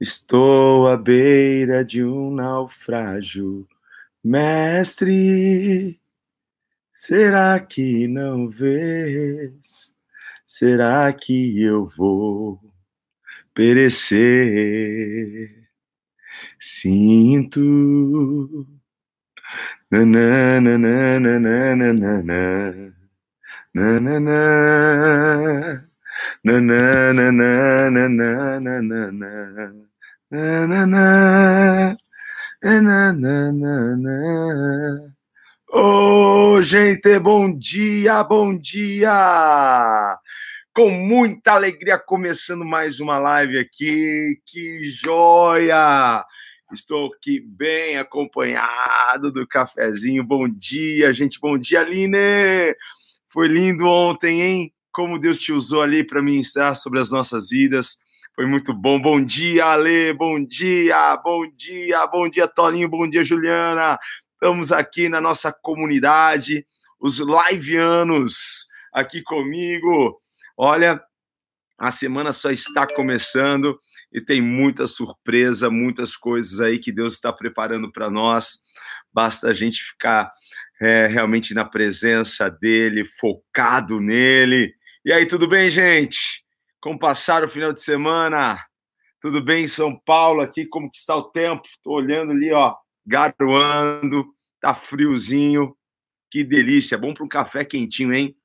Estou à beira de um naufrágio, mestre. Será que não vês? Será que eu vou perecer? Sinto. Nananana, nananana, nananana, Ô, oh, gente, bom dia, bom dia! Com muita alegria, começando mais uma live aqui. Que joia! Estou aqui bem acompanhado do cafezinho. Bom dia, gente. Bom dia, Aline! Foi lindo ontem, hein? Como Deus te usou ali para ministrar sobre as nossas vidas. Foi muito bom. Bom dia, Ale. Bom dia, bom dia, bom dia, Tolinho. Bom dia, Juliana. Estamos aqui na nossa comunidade, os liveanos aqui comigo. Olha, a semana só está começando e tem muita surpresa, muitas coisas aí que Deus está preparando para nós. Basta a gente ficar é, realmente na presença dele, focado nele. E aí, tudo bem, gente? Como passaram o final de semana? Tudo bem em São Paulo aqui? Como que está o tempo? Estou olhando ali, ó, garoando, tá friozinho. Que delícia, bom para um café quentinho, hein?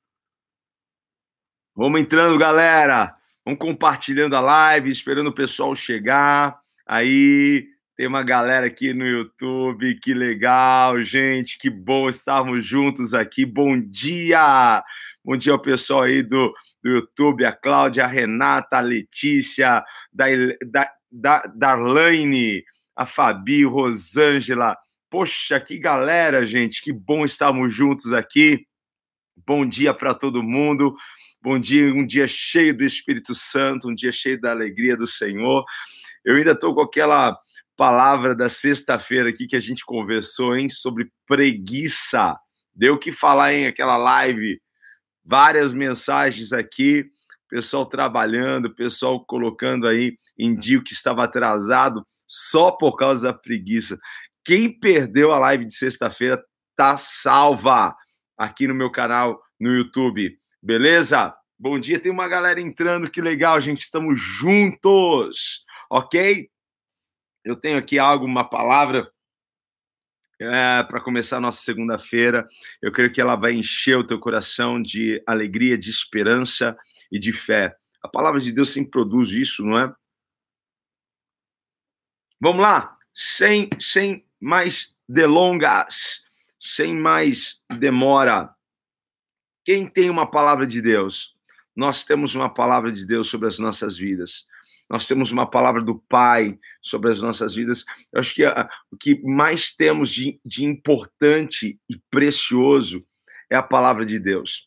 Vamos entrando, galera. Vamos compartilhando a live, esperando o pessoal chegar. Aí tem uma galera aqui no YouTube, que legal, gente, que bom estarmos juntos aqui. Bom dia! Bom dia ao pessoal aí do, do YouTube, a Cláudia, a Renata, a Letícia, da, da, da Darlane, a Fabi, Rosângela. Poxa, que galera, gente, que bom estarmos juntos aqui. Bom dia para todo mundo. Bom dia, um dia cheio do Espírito Santo, um dia cheio da alegria do Senhor. Eu ainda estou com aquela palavra da sexta-feira aqui que a gente conversou, hein, sobre preguiça. Deu o que falar em aquela live várias mensagens aqui, pessoal trabalhando, pessoal colocando aí em dia que estava atrasado só por causa da preguiça. Quem perdeu a live de sexta-feira tá salva aqui no meu canal no YouTube. Beleza? Bom dia, tem uma galera entrando, que legal, gente, estamos juntos, ok? Eu tenho aqui algo, uma palavra é, para começar a nossa segunda-feira. Eu creio que ela vai encher o teu coração de alegria, de esperança e de fé. A palavra de Deus sempre produz isso, não é? Vamos lá, sem, sem mais delongas, sem mais demora. Quem tem uma palavra de Deus? Nós temos uma palavra de Deus sobre as nossas vidas nós temos uma palavra do Pai sobre as nossas vidas. Eu acho que a, o que mais temos de, de importante e precioso é a palavra de Deus.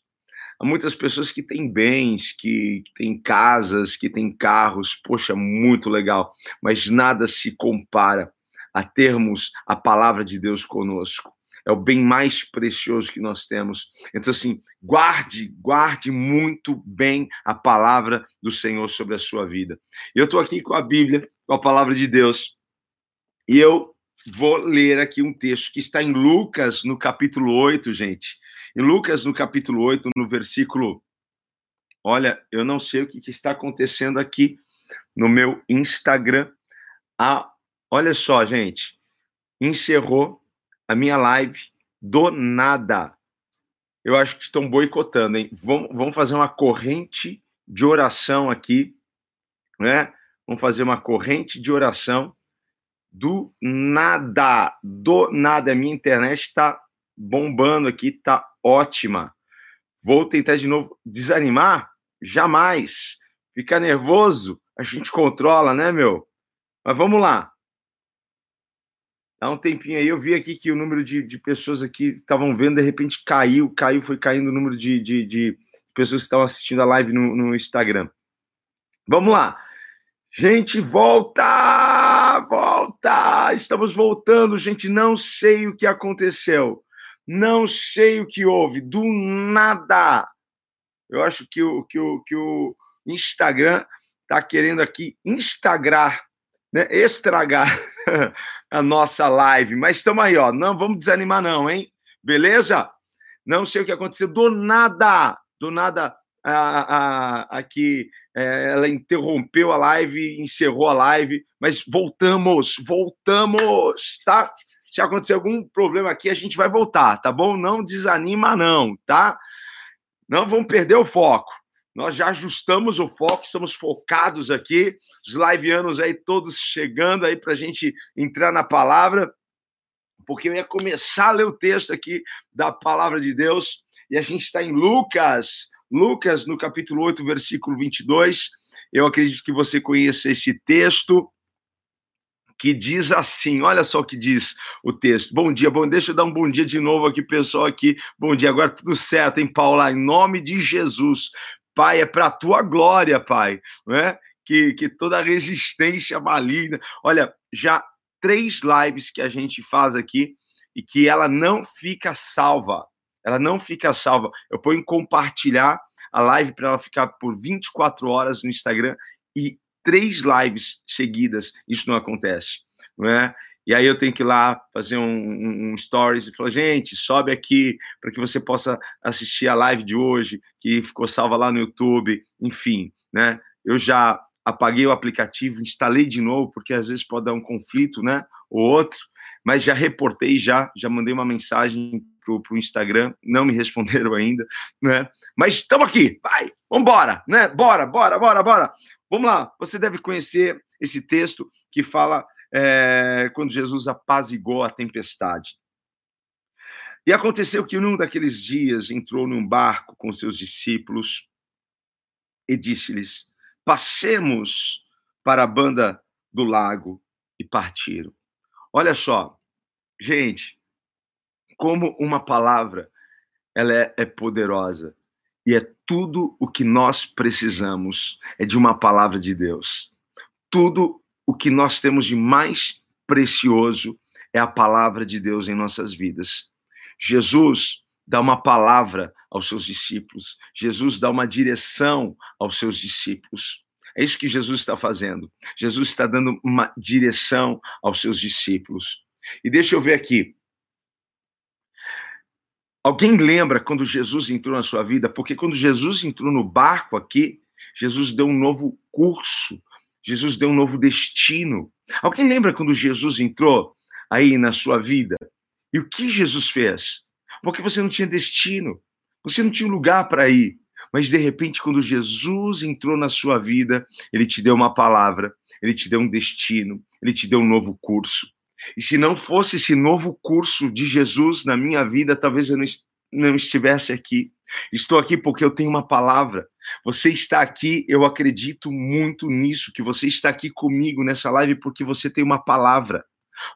Há muitas pessoas que têm bens, que, que têm casas, que têm carros, poxa, muito legal, mas nada se compara a termos a palavra de Deus conosco é o bem mais precioso que nós temos. Então, assim, guarde, guarde muito bem a palavra do Senhor sobre a sua vida. Eu estou aqui com a Bíblia, com a palavra de Deus, e eu vou ler aqui um texto que está em Lucas, no capítulo 8, gente. Em Lucas, no capítulo 8, no versículo. Olha, eu não sei o que, que está acontecendo aqui no meu Instagram. Ah, olha só, gente. Encerrou a minha live do nada. Eu acho que estão boicotando, hein? Vamos, vamos fazer uma corrente de oração aqui, né? Vamos fazer uma corrente de oração do nada, do nada. A minha internet está bombando aqui, está ótima. Vou tentar de novo desanimar? Jamais. Ficar nervoso, a gente controla, né, meu? Mas vamos lá. Há um tempinho aí eu vi aqui que o número de, de pessoas aqui estavam vendo, de repente caiu, caiu, foi caindo o número de, de, de pessoas que estavam assistindo a live no, no Instagram. Vamos lá. Gente, volta! Volta! Estamos voltando, gente. Não sei o que aconteceu. Não sei o que houve. Do nada. Eu acho que o, que o, que o Instagram está querendo aqui instagram, né, estragar a nossa live. Mas estamos aí, ó. Não vamos desanimar, não, hein? Beleza? Não sei o que aconteceu. Do nada, do nada, aqui é, ela interrompeu a live, encerrou a live, mas voltamos, voltamos, tá? Se acontecer algum problema aqui, a gente vai voltar, tá bom? Não desanima, não, tá? Não vamos perder o foco. Nós já ajustamos o foco, estamos focados aqui. Os liveanos aí todos chegando aí para a gente entrar na palavra, porque eu ia começar a ler o texto aqui da palavra de Deus e a gente está em Lucas, Lucas no capítulo 8, versículo 22. Eu acredito que você conheça esse texto que diz assim, olha só o que diz o texto. Bom dia, bom, deixa eu dar um bom dia de novo aqui, pessoal aqui. Bom dia, agora tudo certo, hein, Paula? Em nome de Jesus. Pai, é para a tua glória, Pai, né? Que, que toda resistência maligna. Olha, já três lives que a gente faz aqui e que ela não fica salva. Ela não fica salva. Eu ponho em compartilhar a live para ela ficar por 24 horas no Instagram e três lives seguidas, isso não acontece, não é? E aí eu tenho que ir lá fazer um, um, um stories e falar, gente, sobe aqui para que você possa assistir a live de hoje, que ficou salva lá no YouTube, enfim, né? Eu já apaguei o aplicativo, instalei de novo, porque às vezes pode dar um conflito, né? Ou outro, mas já reportei, já, já mandei uma mensagem pro, pro Instagram, não me responderam ainda, né? Mas estamos aqui, vai, vambora, né? Bora, bora, bora, bora. Vamos lá, você deve conhecer esse texto que fala é, quando Jesus apazigou a tempestade. E aconteceu que num daqueles dias entrou num barco com seus discípulos e disse-lhes: Passemos para a banda do lago e partiram. Olha só, gente, como uma palavra ela é, é poderosa. E é tudo o que nós precisamos é de uma palavra de Deus. Tudo o que nós temos de mais precioso é a palavra de Deus em nossas vidas. Jesus dá uma palavra aos seus discípulos. Jesus dá uma direção aos seus discípulos. É isso que Jesus está fazendo. Jesus está dando uma direção aos seus discípulos. E deixa eu ver aqui. Alguém lembra quando Jesus entrou na sua vida? Porque quando Jesus entrou no barco aqui, Jesus deu um novo curso, Jesus deu um novo destino. Alguém lembra quando Jesus entrou aí na sua vida? E o que Jesus fez? Porque você não tinha destino, você não tinha lugar para ir. Mas de repente, quando Jesus entrou na sua vida, ele te deu uma palavra, ele te deu um destino, ele te deu um novo curso. E se não fosse esse novo curso de Jesus na minha vida, talvez eu não estivesse aqui. Estou aqui porque eu tenho uma palavra. Você está aqui, eu acredito muito nisso, que você está aqui comigo nessa live porque você tem uma palavra,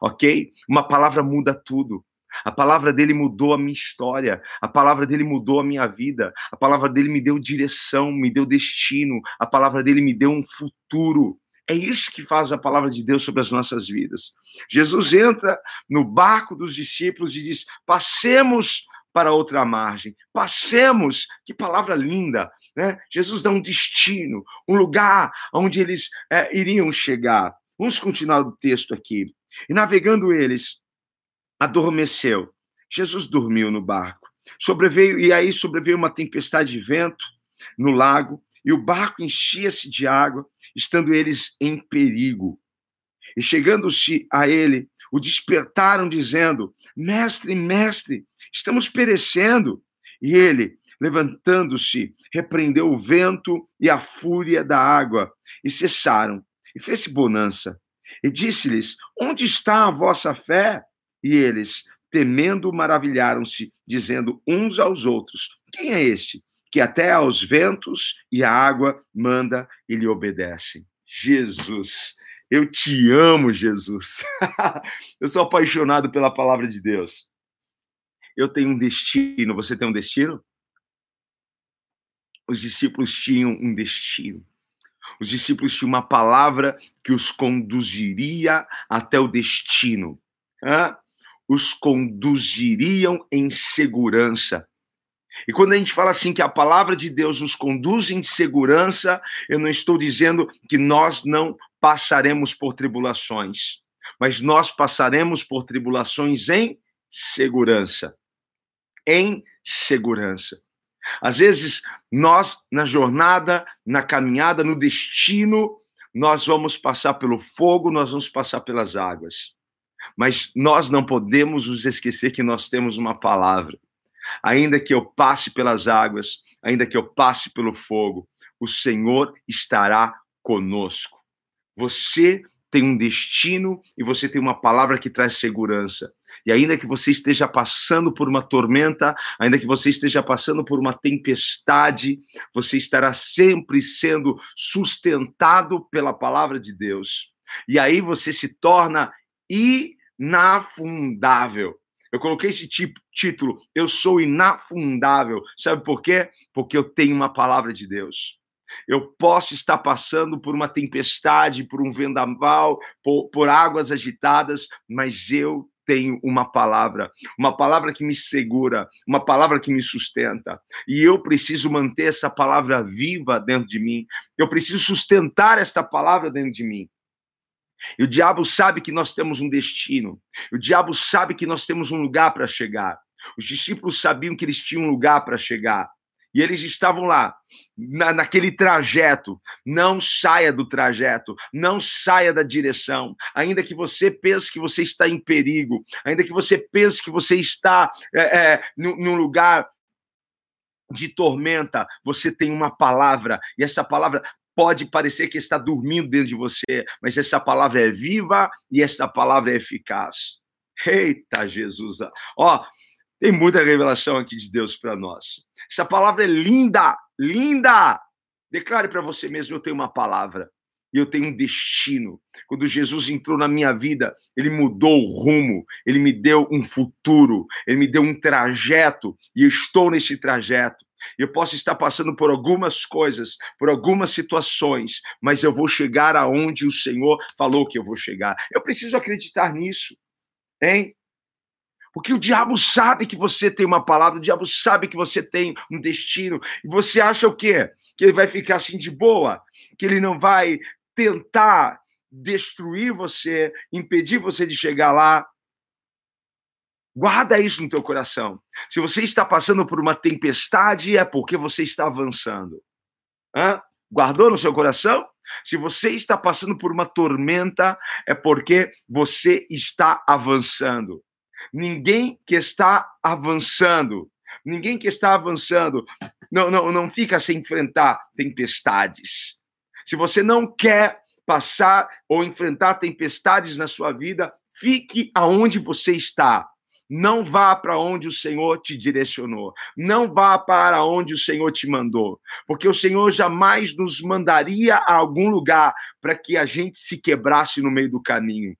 ok? Uma palavra muda tudo. A palavra dele mudou a minha história, a palavra dele mudou a minha vida, a palavra dele me deu direção, me deu destino, a palavra dele me deu um futuro. É isso que faz a palavra de Deus sobre as nossas vidas. Jesus entra no barco dos discípulos e diz: passemos para outra margem, passemos. Que palavra linda, né? Jesus dá um destino, um lugar onde eles é, iriam chegar. Vamos continuar o texto aqui. E navegando eles, adormeceu. Jesus dormiu no barco. Sobreveio e aí sobreveio uma tempestade de vento no lago e o barco enchia-se de água, estando eles em perigo. E chegando-se a ele, o despertaram, dizendo: Mestre, mestre, estamos perecendo. E ele, levantando-se, repreendeu o vento e a fúria da água, e cessaram. E fez-se bonança. E disse-lhes: Onde está a vossa fé? E eles, temendo, maravilharam-se, dizendo uns aos outros: Quem é este que até aos ventos e à água manda e lhe obedecem. Jesus, eu te amo, Jesus. eu sou apaixonado pela palavra de Deus. Eu tenho um destino, você tem um destino? Os discípulos tinham um destino. Os discípulos tinham uma palavra que os conduziria até o destino. Os conduziriam em segurança E quando a gente fala assim que a palavra de Deus nos conduz em segurança, eu não estou dizendo que nós não passaremos por tribulações, mas nós passaremos por tribulações em segurança. Em segurança. Às vezes, nós, na jornada, na caminhada, no destino, nós vamos passar pelo fogo, nós vamos passar pelas águas. Mas nós não podemos nos esquecer que nós temos uma palavra. Ainda que eu passe pelas águas, ainda que eu passe pelo fogo, o Senhor estará conosco. Você tem um destino e você tem uma palavra que traz segurança. E ainda que você esteja passando por uma tormenta, ainda que você esteja passando por uma tempestade, você estará sempre sendo sustentado pela palavra de Deus. E aí você se torna inafundável. Eu coloquei esse tipo, título, Eu Sou Inafundável. Sabe por quê? Porque eu tenho uma palavra de Deus. Eu posso estar passando por uma tempestade, por um vendaval, por, por águas agitadas, mas eu tenho uma palavra, uma palavra que me segura, uma palavra que me sustenta. E eu preciso manter essa palavra viva dentro de mim. Eu preciso sustentar esta palavra dentro de mim. E o diabo sabe que nós temos um destino. O diabo sabe que nós temos um lugar para chegar. Os discípulos sabiam que eles tinham um lugar para chegar. E eles estavam lá, na, naquele trajeto. Não saia do trajeto, não saia da direção. Ainda que você pense que você está em perigo, ainda que você pense que você está é, é, num lugar de tormenta, você tem uma palavra, e essa palavra pode parecer que está dormindo dentro de você, mas essa palavra é viva e essa palavra é eficaz. Eita Jesus! Ó, tem muita revelação aqui de Deus para nós. Essa palavra é linda, linda. Declare para você mesmo: eu tenho uma palavra e eu tenho um destino. Quando Jesus entrou na minha vida, ele mudou o rumo, ele me deu um futuro, ele me deu um trajeto e eu estou nesse trajeto. Eu posso estar passando por algumas coisas, por algumas situações, mas eu vou chegar aonde o Senhor falou que eu vou chegar. Eu preciso acreditar nisso, hein? Porque o diabo sabe que você tem uma palavra, o diabo sabe que você tem um destino. E você acha o quê? Que ele vai ficar assim de boa? Que ele não vai tentar destruir você, impedir você de chegar lá? Guarda isso no teu coração. Se você está passando por uma tempestade, é porque você está avançando. Hã? Guardou no seu coração? Se você está passando por uma tormenta, é porque você está avançando. Ninguém que está avançando, ninguém que está avançando, não, não, não fica sem enfrentar tempestades. Se você não quer passar ou enfrentar tempestades na sua vida, fique aonde você está. Não vá para onde o Senhor te direcionou. Não vá para onde o Senhor te mandou. Porque o Senhor jamais nos mandaria a algum lugar para que a gente se quebrasse no meio do caminho.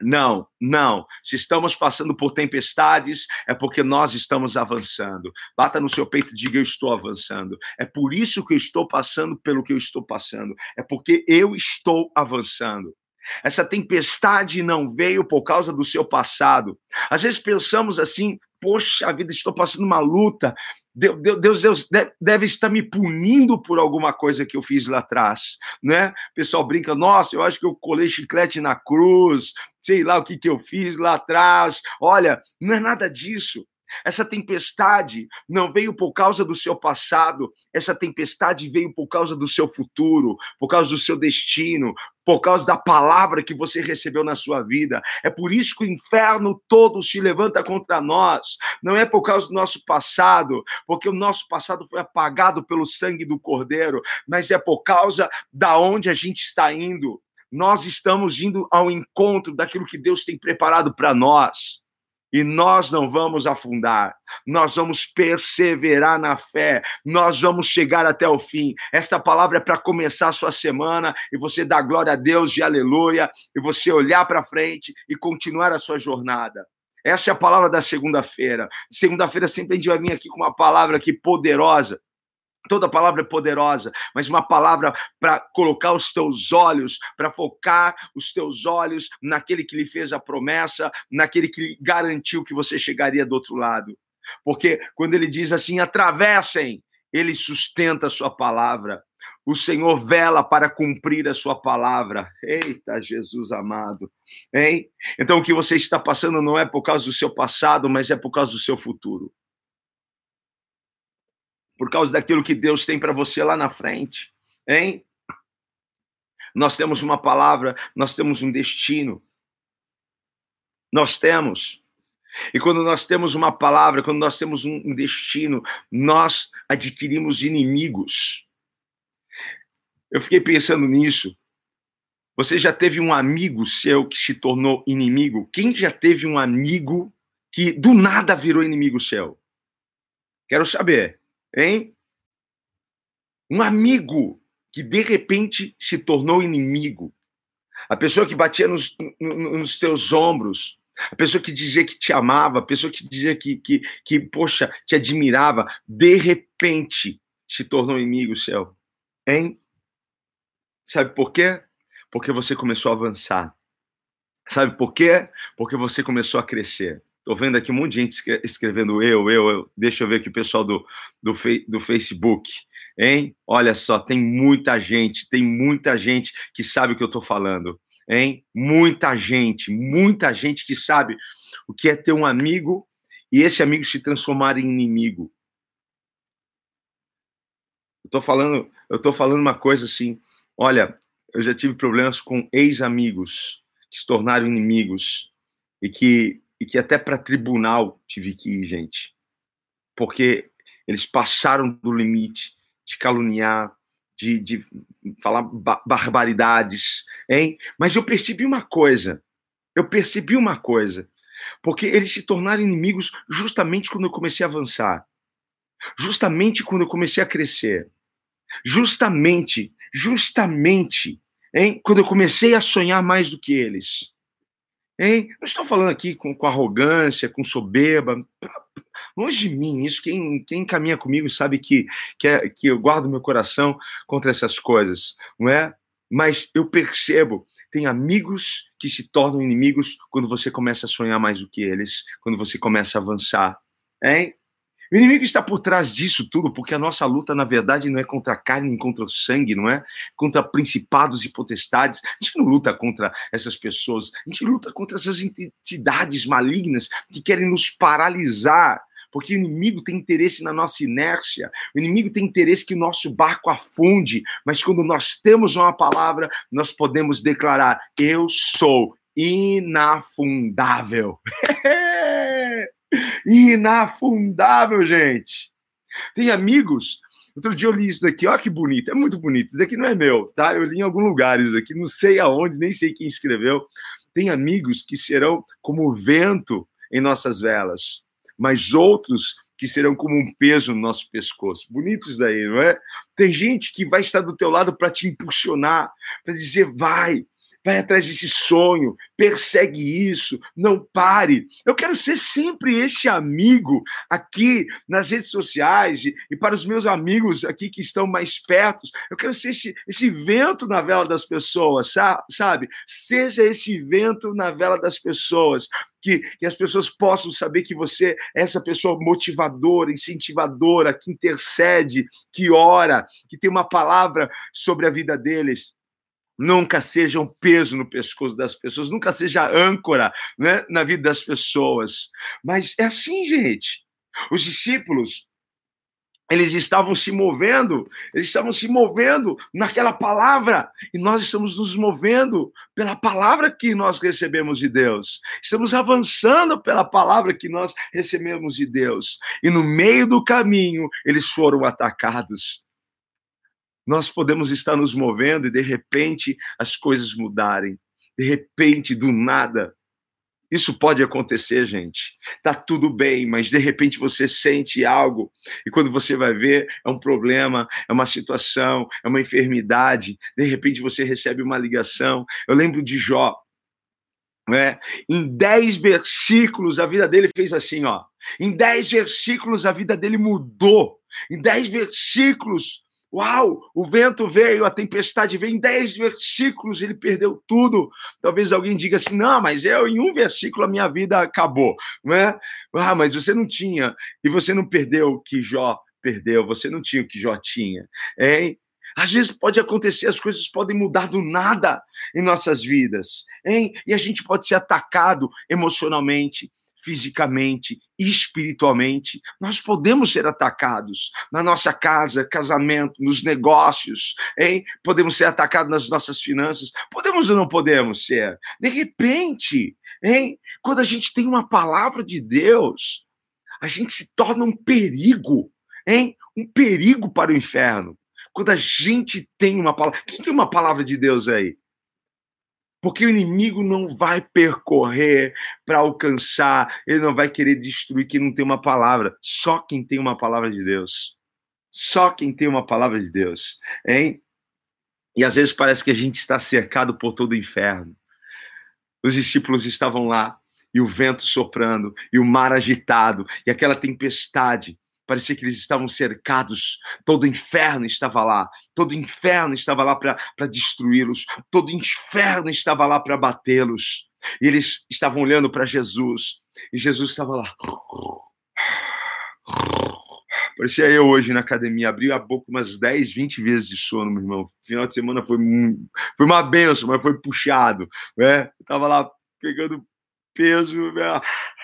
Não, não. Se estamos passando por tempestades, é porque nós estamos avançando. Bata no seu peito e diga: Eu estou avançando. É por isso que eu estou passando pelo que eu estou passando. É porque eu estou avançando. Essa tempestade não veio por causa do seu passado. Às vezes pensamos assim: Poxa vida, estou passando uma luta. Deus, Deus, Deus deve estar me punindo por alguma coisa que eu fiz lá atrás, né? O pessoal brinca, nossa, eu acho que eu colei chiclete na cruz, sei lá o que, que eu fiz lá atrás. Olha, não é nada disso. Essa tempestade não veio por causa do seu passado, essa tempestade veio por causa do seu futuro, por causa do seu destino, por causa da palavra que você recebeu na sua vida. É por isso que o inferno todo se levanta contra nós. Não é por causa do nosso passado, porque o nosso passado foi apagado pelo sangue do Cordeiro, mas é por causa da onde a gente está indo. Nós estamos indo ao encontro daquilo que Deus tem preparado para nós e nós não vamos afundar, nós vamos perseverar na fé, nós vamos chegar até o fim. Esta palavra é para começar a sua semana e você dar glória a Deus e aleluia, e você olhar para frente e continuar a sua jornada. Essa é a palavra da segunda-feira. Segunda-feira sempre a gente vai vir aqui com uma palavra aqui poderosa Toda palavra é poderosa, mas uma palavra para colocar os teus olhos, para focar os teus olhos naquele que lhe fez a promessa, naquele que garantiu que você chegaria do outro lado. Porque quando ele diz assim, atravessem, ele sustenta a sua palavra. O Senhor vela para cumprir a sua palavra. Eita, Jesus amado. Hein? Então, o que você está passando não é por causa do seu passado, mas é por causa do seu futuro. Por causa daquilo que Deus tem para você lá na frente. Hein? Nós temos uma palavra, nós temos um destino. Nós temos. E quando nós temos uma palavra, quando nós temos um destino, nós adquirimos inimigos. Eu fiquei pensando nisso. Você já teve um amigo seu que se tornou inimigo? Quem já teve um amigo que do nada virou inimigo seu? Quero saber, hein? Um amigo que de repente se tornou inimigo. A pessoa que batia nos, nos teus ombros, a pessoa que dizia que te amava, a pessoa que dizia que, que, que, poxa, te admirava, de repente se tornou inimigo seu. Hein? Sabe por quê? Porque você começou a avançar. Sabe por quê? Porque você começou a crescer. Tô vendo aqui um monte de gente escrevendo eu, eu, eu. Deixa eu ver aqui o pessoal do, do, do Facebook. Hein? Olha só, tem muita gente, tem muita gente que sabe o que eu tô falando hein? Muita gente, muita gente que sabe o que é ter um amigo e esse amigo se transformar em inimigo. Eu tô falando, eu tô falando uma coisa assim, olha, eu já tive problemas com ex-amigos que se tornaram inimigos e que e que até para tribunal tive que ir, gente. Porque eles passaram do limite de caluniar, de, de falar barbaridades, hein? Mas eu percebi uma coisa. Eu percebi uma coisa. Porque eles se tornaram inimigos justamente quando eu comecei a avançar. Justamente quando eu comecei a crescer. Justamente, justamente, hein? Quando eu comecei a sonhar mais do que eles. Hein? Não estou falando aqui com, com arrogância, com soberba. Longe de mim, isso quem, quem caminha comigo sabe que, que, é, que eu guardo meu coração contra essas coisas, não é? Mas eu percebo, tem amigos que se tornam inimigos quando você começa a sonhar mais do que eles, quando você começa a avançar, hein? O inimigo está por trás disso tudo, porque a nossa luta, na verdade, não é contra a carne nem contra o sangue, não é? Contra principados e potestades. A gente não luta contra essas pessoas, a gente luta contra essas entidades malignas que querem nos paralisar, porque o inimigo tem interesse na nossa inércia, o inimigo tem interesse que o nosso barco afunde, mas quando nós temos uma palavra, nós podemos declarar: Eu sou inafundável. inafundável, gente. Tem amigos. Outro dia eu li isso daqui, olha que bonito, é muito bonito. Isso daqui não é meu, tá? Eu li em algum lugar isso aqui, não sei aonde, nem sei quem escreveu. Tem amigos que serão como vento em nossas velas mas outros que serão como um peso no nosso pescoço. Bonito isso daí, não é? Tem gente que vai estar do teu lado para te impulsionar, para dizer, vai, vai atrás desse sonho, persegue isso, não pare. Eu quero ser sempre esse amigo aqui nas redes sociais e, e para os meus amigos aqui que estão mais perto. Eu quero ser esse, esse vento na vela das pessoas, sabe? Seja esse vento na vela das pessoas. Que, que as pessoas possam saber que você é essa pessoa motivadora, incentivadora, que intercede, que ora, que tem uma palavra sobre a vida deles nunca seja um peso no pescoço das pessoas, nunca seja âncora né, na vida das pessoas. Mas é assim, gente. Os discípulos, eles estavam se movendo, eles estavam se movendo naquela palavra, e nós estamos nos movendo pela palavra que nós recebemos de Deus. Estamos avançando pela palavra que nós recebemos de Deus. E no meio do caminho, eles foram atacados nós podemos estar nos movendo e de repente as coisas mudarem. De repente, do nada. Isso pode acontecer, gente. Tá tudo bem, mas de repente você sente algo e quando você vai ver é um problema, é uma situação, é uma enfermidade. De repente você recebe uma ligação. Eu lembro de Jó, né? Em dez versículos a vida dele fez assim, ó. Em dez versículos a vida dele mudou. Em dez versículos Uau, o vento veio, a tempestade veio, em dez versículos ele perdeu tudo. Talvez alguém diga assim: não, mas eu, em um versículo, a minha vida acabou. Não é? Ah, mas você não tinha, e você não perdeu o que Jó perdeu, você não tinha o que Jó tinha. Hein? Às vezes pode acontecer, as coisas podem mudar do nada em nossas vidas, hein? E a gente pode ser atacado emocionalmente, fisicamente, espiritualmente. Nós podemos ser atacados na nossa casa, casamento, nos negócios, hein? Podemos ser atacados nas nossas finanças. Podemos ou não podemos ser? De repente, hein? Quando a gente tem uma palavra de Deus, a gente se torna um perigo, hein? Um perigo para o inferno. Quando a gente tem uma palavra. Quem tem uma palavra de Deus aí? Porque o inimigo não vai percorrer para alcançar, ele não vai querer destruir quem não tem uma palavra. Só quem tem uma palavra de Deus. Só quem tem uma palavra de Deus. Hein? E às vezes parece que a gente está cercado por todo o inferno. Os discípulos estavam lá, e o vento soprando, e o mar agitado, e aquela tempestade. Parecia que eles estavam cercados, todo inferno estava lá, todo inferno estava lá para destruí-los, todo inferno estava lá para batê-los. E eles estavam olhando para Jesus, e Jesus estava lá. Parecia eu hoje na academia, abri a boca umas 10, 20 vezes de sono, meu irmão. Final de semana foi, foi uma benção, mas foi puxado. Né? Eu tava lá pegando peso. Né?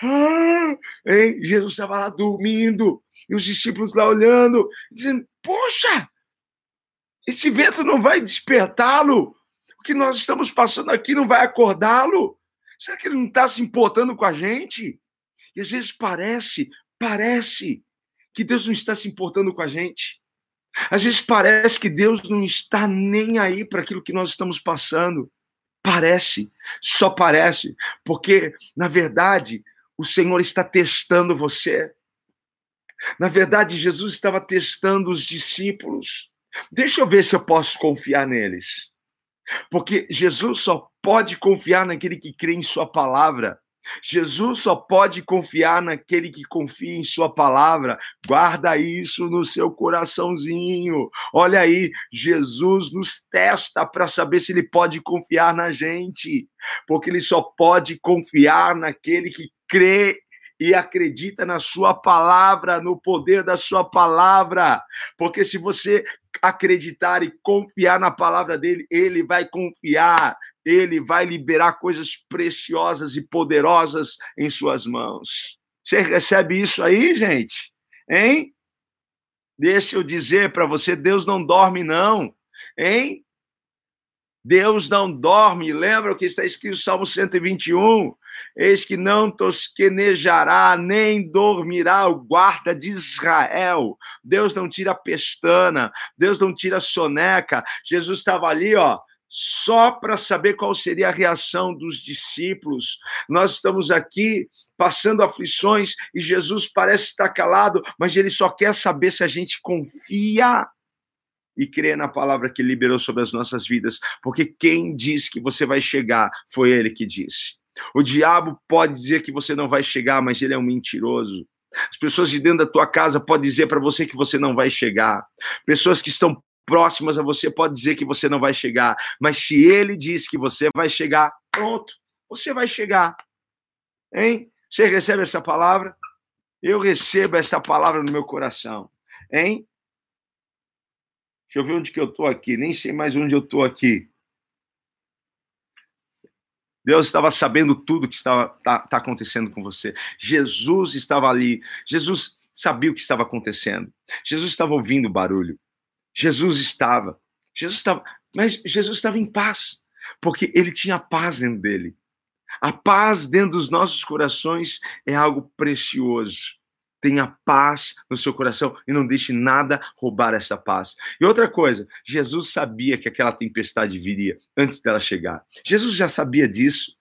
Ah, hein? Jesus estava lá dormindo, e os discípulos lá olhando, dizendo: Poxa, esse vento não vai despertá-lo? O que nós estamos passando aqui não vai acordá-lo? Será que ele não está se importando com a gente? E às vezes parece, parece que Deus não está se importando com a gente. Às vezes parece que Deus não está nem aí para aquilo que nós estamos passando. Parece, só parece, porque, na verdade, o Senhor está testando você. Na verdade, Jesus estava testando os discípulos. Deixa eu ver se eu posso confiar neles. Porque Jesus só pode confiar naquele que crê em Sua palavra. Jesus só pode confiar naquele que confia em Sua palavra. Guarda isso no seu coraçãozinho. Olha aí, Jesus nos testa para saber se ele pode confiar na gente, porque ele só pode confiar naquele que crê e acredita na sua palavra, no poder da sua palavra. Porque se você acreditar e confiar na palavra dele, ele vai confiar ele vai liberar coisas preciosas e poderosas em suas mãos. Você recebe isso aí, gente? Hein? Deixa eu dizer para você, Deus não dorme não, hein? Deus não dorme. Lembra o que está escrito no Salmo 121? Eis que não tosquenejará, nem dormirá o guarda de Israel. Deus não tira pestana, Deus não tira soneca. Jesus estava ali, ó, só para saber qual seria a reação dos discípulos. Nós estamos aqui passando aflições e Jesus parece estar calado, mas ele só quer saber se a gente confia e crê na palavra que liberou sobre as nossas vidas, porque quem diz que você vai chegar foi ele que disse. O diabo pode dizer que você não vai chegar, mas ele é um mentiroso. As pessoas de dentro da tua casa podem dizer para você que você não vai chegar. Pessoas que estão próximas a você pode dizer que você não vai chegar, mas se ele diz que você vai chegar, pronto, você vai chegar. Hein? Você recebe essa palavra? Eu recebo essa palavra no meu coração. Hein? Deixa eu ver onde que eu estou aqui. Nem sei mais onde eu estou aqui. Deus estava sabendo tudo que estava tá, tá acontecendo com você. Jesus estava ali. Jesus sabia o que estava acontecendo. Jesus estava ouvindo o barulho. Jesus estava. Jesus estava, mas Jesus estava em paz, porque ele tinha paz dentro dele. A paz dentro dos nossos corações é algo precioso. Tenha paz no seu coração e não deixe nada roubar essa paz. E outra coisa, Jesus sabia que aquela tempestade viria antes dela chegar. Jesus já sabia disso.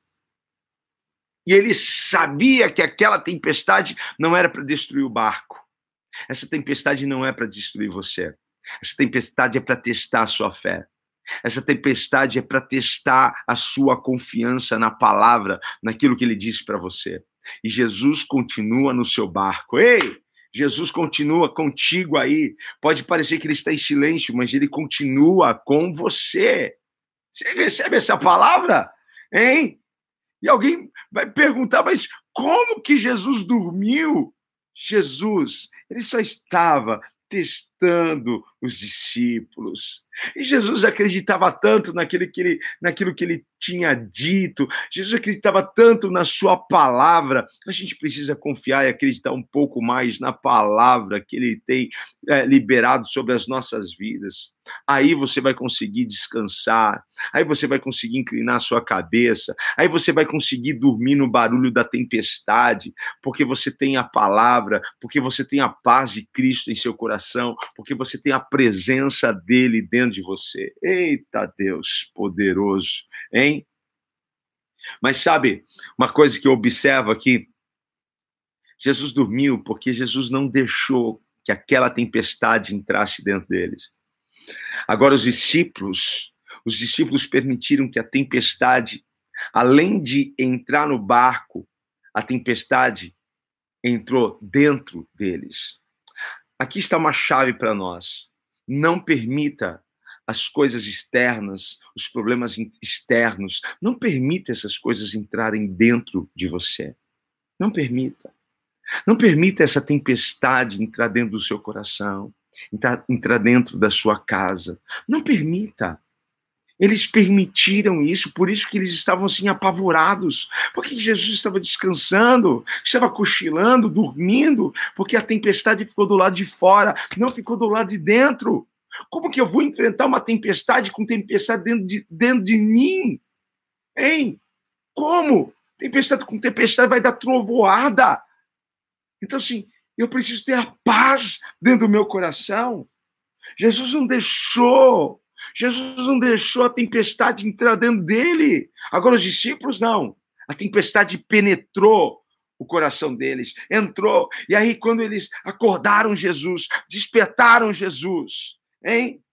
E ele sabia que aquela tempestade não era para destruir o barco. Essa tempestade não é para destruir você. Essa tempestade é para testar a sua fé. Essa tempestade é para testar a sua confiança na palavra, naquilo que ele disse para você. E Jesus continua no seu barco. Ei, Jesus continua contigo aí. Pode parecer que ele está em silêncio, mas ele continua com você. Você recebe essa palavra? Hein? E alguém vai perguntar, mas como que Jesus dormiu? Jesus, ele só estava testando os discípulos. E Jesus acreditava tanto naquilo que ele, naquilo que ele tinha dito, Jesus acreditava tanto na sua palavra. A gente precisa confiar e acreditar um pouco mais na palavra que ele tem é, liberado sobre as nossas vidas. Aí você vai conseguir descansar, aí você vai conseguir inclinar a sua cabeça, aí você vai conseguir dormir no barulho da tempestade, porque você tem a palavra, porque você tem a paz de Cristo em seu coração, porque você tem a presença dele dentro de você. Eita Deus poderoso, hein? Mas sabe, uma coisa que eu observo aqui, Jesus dormiu porque Jesus não deixou que aquela tempestade entrasse dentro deles. Agora os discípulos, os discípulos permitiram que a tempestade, além de entrar no barco, a tempestade entrou dentro deles. Aqui está uma chave para nós. Não permita as coisas externas, os problemas externos, não permita essas coisas entrarem dentro de você. Não permita. Não permita essa tempestade entrar dentro do seu coração, entrar, entrar dentro da sua casa. Não permita. Eles permitiram isso, por isso que eles estavam assim apavorados. Porque Jesus estava descansando, estava cochilando, dormindo, porque a tempestade ficou do lado de fora, não ficou do lado de dentro. Como que eu vou enfrentar uma tempestade com tempestade dentro de, dentro de mim? Hein? Como? Tempestade com tempestade vai dar trovoada. Então, assim, eu preciso ter a paz dentro do meu coração. Jesus não deixou, Jesus não deixou a tempestade entrar dentro dele. Agora, os discípulos não. A tempestade penetrou o coração deles, entrou. E aí, quando eles acordaram Jesus, despertaram Jesus, hein?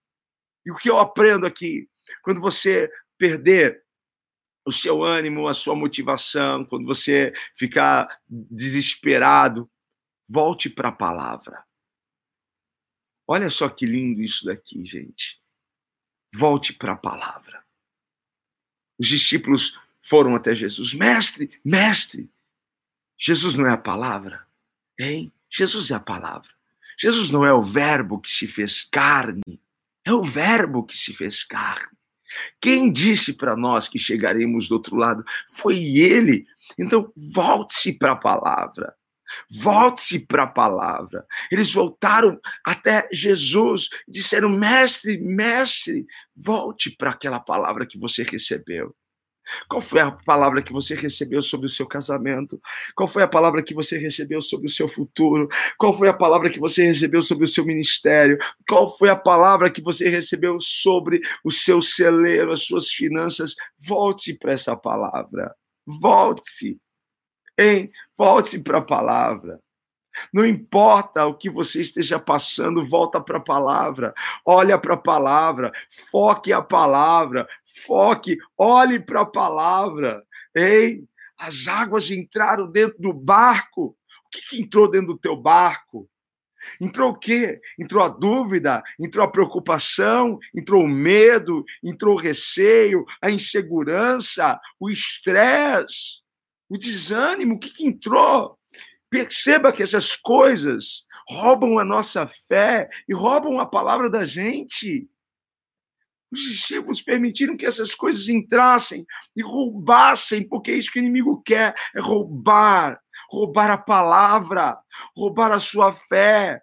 E o que eu aprendo aqui? Quando você perder o seu ânimo, a sua motivação, quando você ficar desesperado, volte para a palavra. Olha só que lindo isso daqui, gente. Volte para a palavra. Os discípulos foram até Jesus. Mestre, mestre, Jesus não é a palavra? Hein? Jesus é a palavra. Jesus não é o Verbo que se fez carne, é o Verbo que se fez carne. Quem disse para nós que chegaremos do outro lado? Foi Ele. Então, volte-se para a palavra. Volte-se para a palavra. Eles voltaram até Jesus, disseram: Mestre, mestre, volte para aquela palavra que você recebeu. Qual foi a palavra que você recebeu sobre o seu casamento? Qual foi a palavra que você recebeu sobre o seu futuro? Qual foi a palavra que você recebeu sobre o seu ministério? Qual foi a palavra que você recebeu sobre o seu celeiro, as suas finanças? Volte para essa palavra. Volte-se. Hein? Volte para a palavra. Não importa o que você esteja passando, volta para a palavra, olha para a palavra, foque a palavra, foque, olhe para a palavra. Ei, as águas entraram dentro do barco. O que, que entrou dentro do teu barco? Entrou o quê? Entrou a dúvida, entrou a preocupação, entrou o medo, entrou o receio, a insegurança, o estresse, o desânimo. O que, que entrou? Perceba que essas coisas roubam a nossa fé e roubam a palavra da gente. Os discípulos permitiram que essas coisas entrassem e roubassem, porque é isso que o inimigo quer: é roubar, roubar a palavra, roubar a sua fé.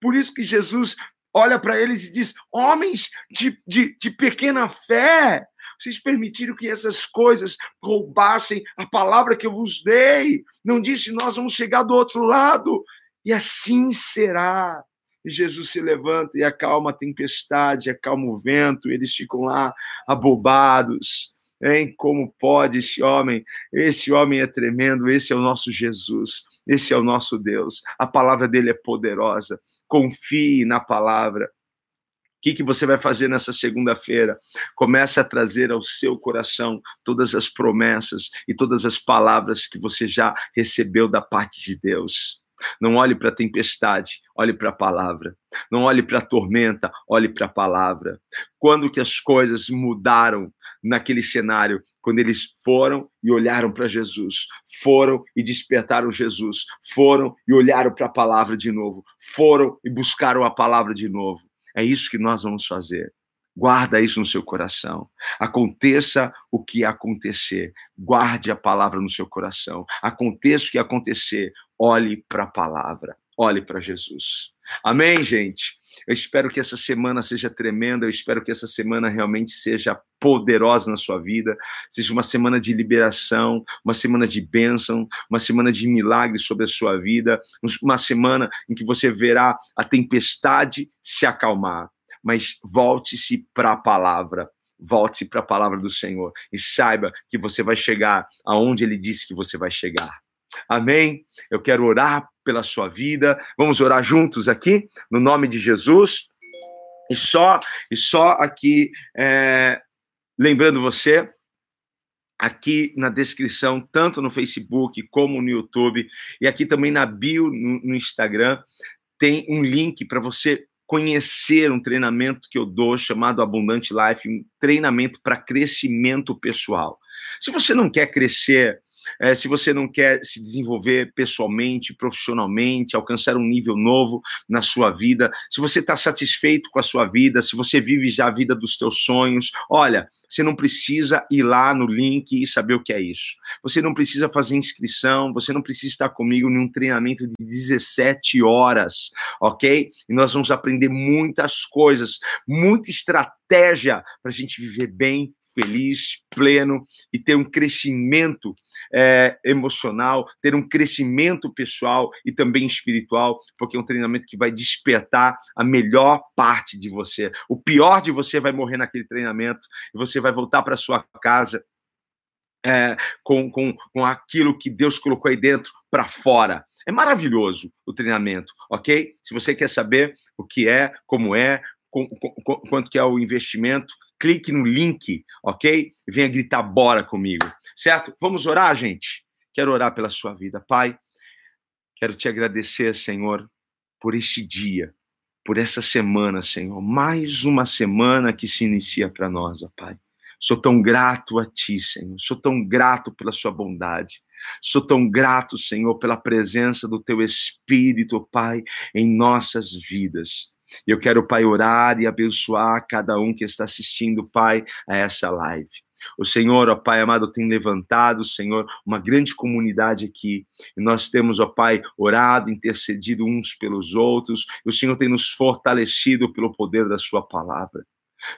Por isso que Jesus olha para eles e diz: Homens de, de, de pequena fé, vocês permitiram que essas coisas roubassem a palavra que eu vos dei. Não disse, nós vamos chegar do outro lado. E assim será. E Jesus se levanta e acalma a tempestade, acalma o vento, eles ficam lá abobados. Hein? Como pode esse homem? Esse homem é tremendo, esse é o nosso Jesus, esse é o nosso Deus. A palavra dele é poderosa. Confie na palavra. O que, que você vai fazer nessa segunda-feira? Comece a trazer ao seu coração todas as promessas e todas as palavras que você já recebeu da parte de Deus. Não olhe para a tempestade, olhe para a palavra. Não olhe para a tormenta, olhe para a palavra. Quando que as coisas mudaram naquele cenário? Quando eles foram e olharam para Jesus, foram e despertaram Jesus, foram e olharam para a palavra de novo, foram e buscaram a palavra de novo. É isso que nós vamos fazer. Guarda isso no seu coração. Aconteça o que acontecer, guarde a palavra no seu coração. Aconteça o que acontecer, olhe para a palavra, olhe para Jesus. Amém, gente? Eu espero que essa semana seja tremenda, eu espero que essa semana realmente seja poderosa na sua vida, seja uma semana de liberação, uma semana de bênção, uma semana de milagres sobre a sua vida, uma semana em que você verá a tempestade se acalmar mas volte-se para a palavra. Volte-se para a palavra do Senhor e saiba que você vai chegar aonde ele disse que você vai chegar. Amém? Eu quero orar pela sua vida. Vamos orar juntos aqui, no nome de Jesus. E só, e só aqui, é, lembrando você, aqui na descrição, tanto no Facebook como no YouTube, e aqui também na bio no, no Instagram, tem um link para você conhecer um treinamento que eu dou chamado Abundante Life, um treinamento para crescimento pessoal. Se você não quer crescer é, se você não quer se desenvolver pessoalmente, profissionalmente, alcançar um nível novo na sua vida, se você está satisfeito com a sua vida, se você vive já a vida dos teus sonhos, olha, você não precisa ir lá no link e saber o que é isso. Você não precisa fazer inscrição, você não precisa estar comigo em um treinamento de 17 horas, ok? E nós vamos aprender muitas coisas, muita estratégia para a gente viver bem feliz, pleno e ter um crescimento é, emocional, ter um crescimento pessoal e também espiritual, porque é um treinamento que vai despertar a melhor parte de você. O pior de você vai morrer naquele treinamento e você vai voltar para sua casa é, com, com, com aquilo que Deus colocou aí dentro para fora. É maravilhoso o treinamento, ok? Se você quer saber o que é, como é, com, com, quanto que é o investimento, clique no link, ok? E venha gritar bora comigo, certo? Vamos orar, gente? Quero orar pela sua vida. Pai, quero te agradecer, Senhor, por este dia, por essa semana, Senhor. Mais uma semana que se inicia para nós, ó Pai. Sou tão grato a Ti, Senhor. Sou tão grato pela Sua bondade. Sou tão grato, Senhor, pela presença do Teu Espírito, Pai, em nossas vidas. Eu quero, Pai, orar e abençoar cada um que está assistindo, Pai, a essa live. O Senhor, ó Pai amado, tem levantado, Senhor, uma grande comunidade aqui. E nós temos, ó Pai, orado, intercedido uns pelos outros. O Senhor tem nos fortalecido pelo poder da Sua palavra.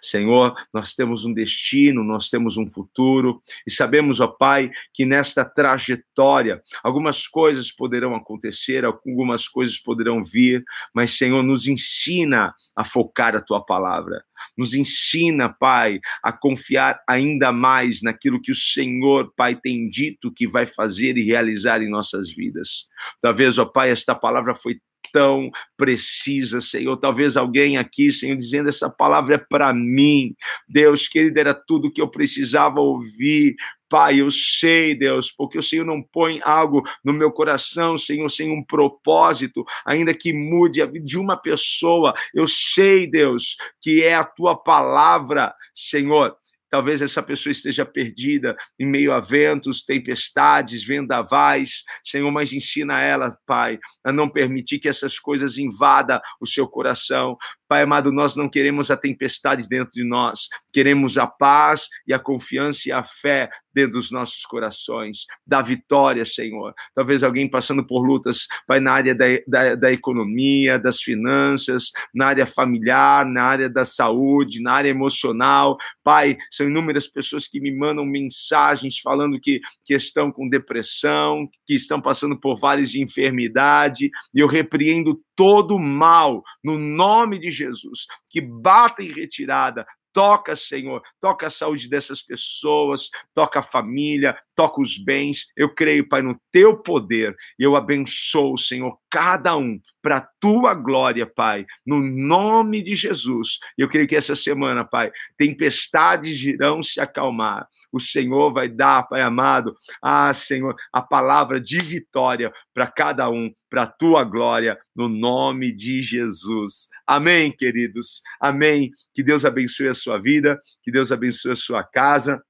Senhor, nós temos um destino, nós temos um futuro e sabemos, ó Pai, que nesta trajetória algumas coisas poderão acontecer, algumas coisas poderão vir, mas, Senhor, nos ensina a focar a tua palavra. Nos ensina, Pai, a confiar ainda mais naquilo que o Senhor, Pai, tem dito que vai fazer e realizar em nossas vidas. Talvez, ó Pai, esta palavra foi tão precisa, Senhor. Talvez alguém aqui, Senhor, dizendo essa palavra é para mim. Deus, querido, era tudo que eu precisava ouvir. Pai, eu sei, Deus, porque o Senhor não põe algo no meu coração, Senhor, sem um propósito, ainda que mude a vida de uma pessoa. Eu sei, Deus, que é a tua palavra, Senhor, Talvez essa pessoa esteja perdida em meio a ventos, tempestades, vendavais. Senhor, mas ensina ela, Pai, a não permitir que essas coisas invadam o seu coração. Pai amado, nós não queremos a tempestade dentro de nós, queremos a paz e a confiança e a fé dentro dos nossos corações, da vitória, Senhor. Talvez alguém passando por lutas, Pai, na área da, da, da, economia, das finanças, na área familiar, na área da saúde, na área emocional. Pai, são inúmeras pessoas que me mandam mensagens falando que, que estão com depressão, que estão passando por vales de enfermidade, e eu repreendo todo mal no nome de Jesus, que bata em retirada Toca, Senhor, toca a saúde dessas pessoas, toca a família, toca os bens. Eu creio, Pai, no teu poder. E eu abençoo, Senhor, cada um, para a tua glória, Pai, no nome de Jesus. Eu creio que essa semana, Pai, tempestades irão se acalmar. O Senhor vai dar, Pai amado, ah, Senhor, a palavra de vitória para cada um, para a tua glória, no nome de Jesus. Amém, queridos. Amém. Que Deus abençoe a sua vida, que Deus abençoe a sua casa.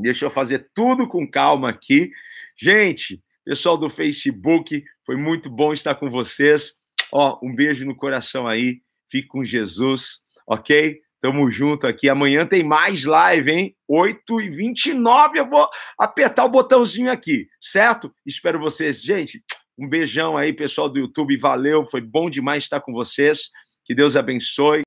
Deixa eu fazer tudo com calma aqui. Gente, pessoal do Facebook, foi muito bom estar com vocês. Ó, um beijo no coração aí. Fique com Jesus, ok? Tamo junto aqui. Amanhã tem mais live, hein? 8 e 29 eu vou apertar o botãozinho aqui, certo? Espero vocês. Gente, um beijão aí, pessoal do YouTube. Valeu, foi bom demais estar com vocês. Que Deus abençoe.